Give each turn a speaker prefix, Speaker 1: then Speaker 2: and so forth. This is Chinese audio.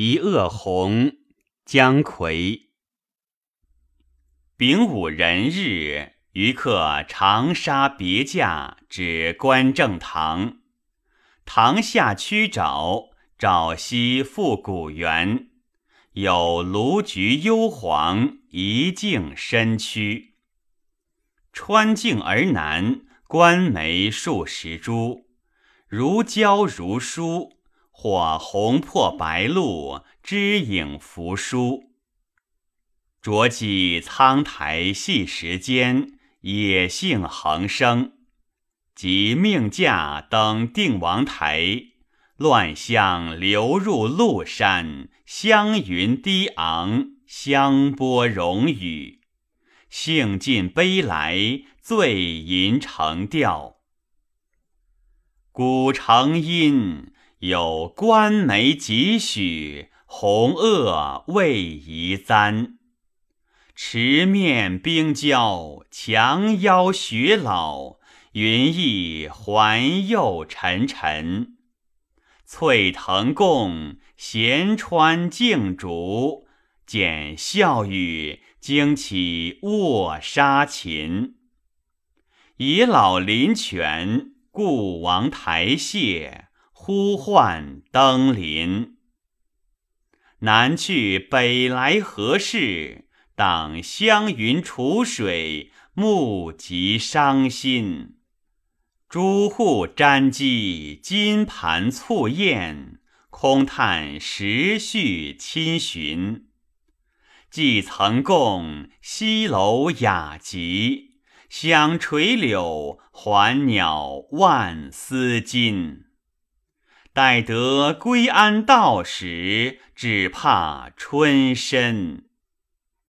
Speaker 1: 一恶红，姜夔。丙午壬日，余客长沙别驾至观正堂。堂下曲沼，沼西复古园。有卢橘幽篁，一径深曲。穿径而南，观梅数十株，如胶如书，或红破白露，枝影扶疏。着记苍苔细石间，野性横生。即命驾登定王台。乱象流入麓山，香云低昂，香波溶雨。兴尽悲来，醉吟成调。古城阴，有官梅几许，红萼未移簪。池面冰娇，墙腰雪老，云翳环右沉沉。翠藤共，闲穿竞逐，见笑语，惊起卧沙禽。野老林泉，故王台榭，呼唤登临。南去北来何事？当湘云楚水，目极伤心。朱户瞻击，金盘簇宴，空叹时序亲寻。既曾共西楼雅集，响垂柳，还鸟万丝金。待得归安道时，只怕春深。